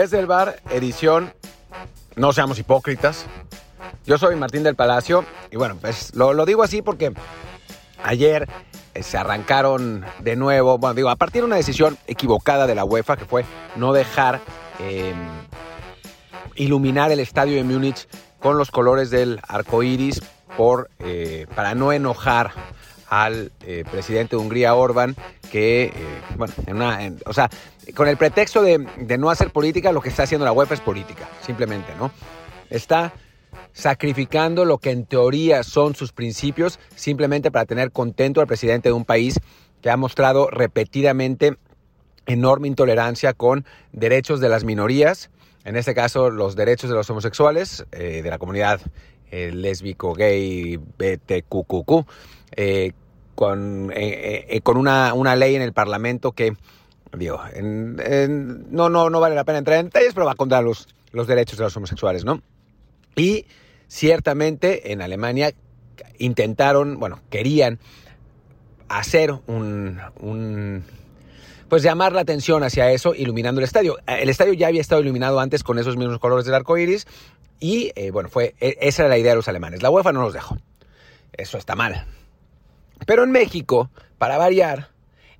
Desde el bar, edición No seamos hipócritas. Yo soy Martín del Palacio y bueno, pues lo, digo así porque ayer eh, se arrancaron de nuevo, bueno, digo, a partir de una decisión equivocada de la UEFA que fue no dejar eh, iluminar el estadio de Múnich con los colores del arco iris por, eh, para no enojar al eh, presidente de Hungría, Orban, que, eh, bueno, en una, o sea, con el pretexto de, no hacer política, lo que está haciendo la UEFA es política, simplemente, ¿no? Está sacrificando lo que en teoría son sus principios simplemente para tener contento al presidente de un país que ha mostrado repetidamente enorme intolerancia con derechos de las minorías, en este caso los derechos de los homosexuales, eh, de la comunidad lésbico, gay, BTQQQ, eh, con, eh, eh, con una, una ley en el Parlamento que, digo, no, no, no vale la pena entrar en detalles, pero va contra los, los derechos de los homosexuales, ¿no? Y ciertamente en Alemania intentaron, bueno, querían hacer un, pues llamar la atención hacia eso, iluminando el estadio. El estadio ya había estado iluminado antes con esos mismos colores del arco iris y, eh, bueno, fue, e- esa era la idea de los alemanes. La UEFA no los dejó. Eso está mal. Pero en México, para variar,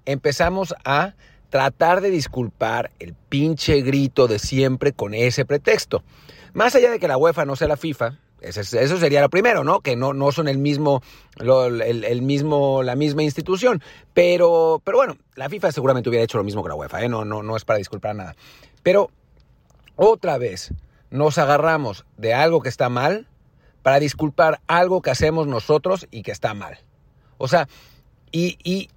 empezamos a tratar de disculpar el pinche grito de siempre con ese pretexto. Más allá de que la UEFA no sea la FIFA, eso sería lo primero, ¿no? Que no, no son el mismo, lo- el, el mismo, la misma institución. Pero, pero bueno, la FIFA seguramente hubiera hecho lo mismo que la UEFA, ¿eh? No, no, no es para disculpar nada. Pero otra vez nos agarramos de algo que está mal para disculpar algo que hacemos nosotros y que está mal. O sea, y, y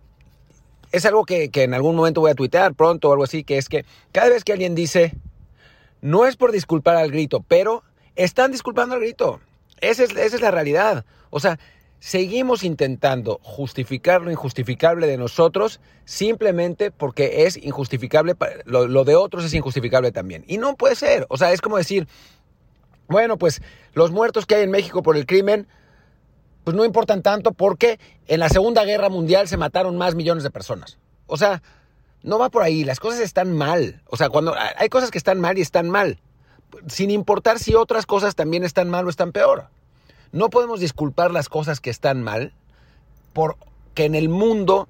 es algo que, que en algún momento voy a tuitear pronto o algo así, que es que cada vez que alguien dice, no es por disculpar al grito, pero están disculpando al grito. Esa es, esa es la realidad. O sea, seguimos intentando justificar lo injustificable de nosotros simplemente porque es injustificable, lo, lo de otros es injustificable también. Y no puede ser. O sea, es como decir, bueno, pues los muertos que hay en México por el crimen, pues no importan tanto porque en la Segunda Guerra Mundial se mataron más millones de personas. O sea, no va por ahí, las cosas están mal. O sea, cuando hay cosas que están mal y están mal, sin importar si otras cosas también están mal o están peor. No podemos disculpar las cosas que están mal porque en el mundo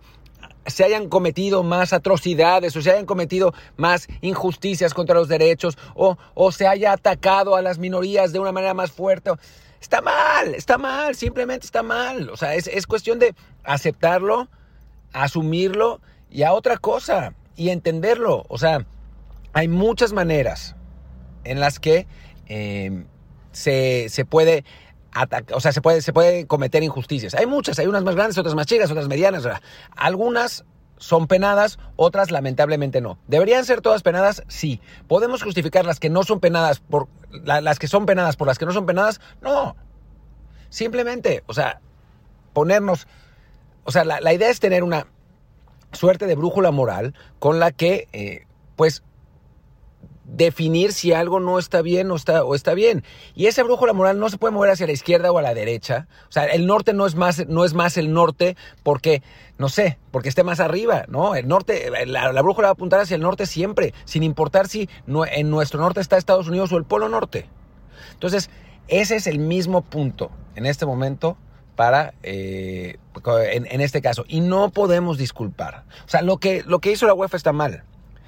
se hayan cometido más atrocidades o se hayan cometido más injusticias contra los derechos o, o se haya atacado a las minorías de una manera más fuerte. Está mal, está mal, simplemente está mal. O sea, es, es cuestión de aceptarlo, asumirlo y a otra cosa y entenderlo. O sea, hay muchas maneras en las que eh, se, se puede atacar, o sea, se puede, se puede cometer injusticias. Hay muchas, hay unas más grandes, otras más chicas, otras medianas. Algunas son penadas, otras lamentablemente no. ¿Deberían ser todas penadas? Sí. ¿Podemos justificar las que no son penadas por la- las que son penadas por las que no son penadas? No. Simplemente, o sea, ponernos, o sea, la, la idea es tener una suerte de brújula moral con la que, eh, pues, definir si algo no está bien o está, o está bien. Y esa brújula moral no se puede mover hacia la izquierda o a la derecha. O sea, el norte no es más, no es más el norte porque, no sé, porque esté más arriba, ¿no? El norte, la, la brújula va a apuntar hacia el norte siempre, sin importar si no- en nuestro norte está Estados Unidos o el Polo Norte. Entonces, ese es el mismo punto en este momento para, eh, en, en este caso. Y no podemos disculpar. O sea, lo que, lo que hizo la UEFA está mal.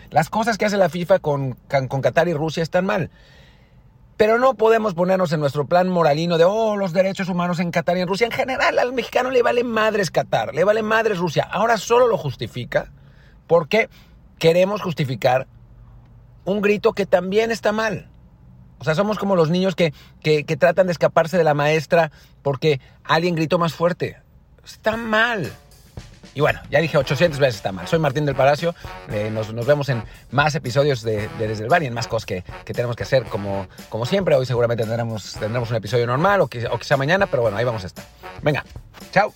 Las cosas que hace la FIFA con, con, Qatar y Rusia están mal. Pero no podemos ponernos en nuestro plan moralino de, oh, los derechos humanos en Qatar y en Rusia. En general, al mexicano le vale madres Qatar, le vale madres Rusia. Ahora solo lo justifica porque queremos justificar un grito que también está mal. O sea, somos como los niños que, que, que tratan de escaparse de la maestra porque alguien gritó más fuerte. Está mal. Y bueno, ya dije 800 veces está mal. Soy Martín del Palacio. Eh, nos, nos vemos en más episodios de, de Desde el Bar y en más cosas que, que tenemos que hacer como, como siempre. Hoy seguramente tendremos, tendremos un episodio normal o quizá mañana, pero bueno, ahí vamos a estar. Venga, chao.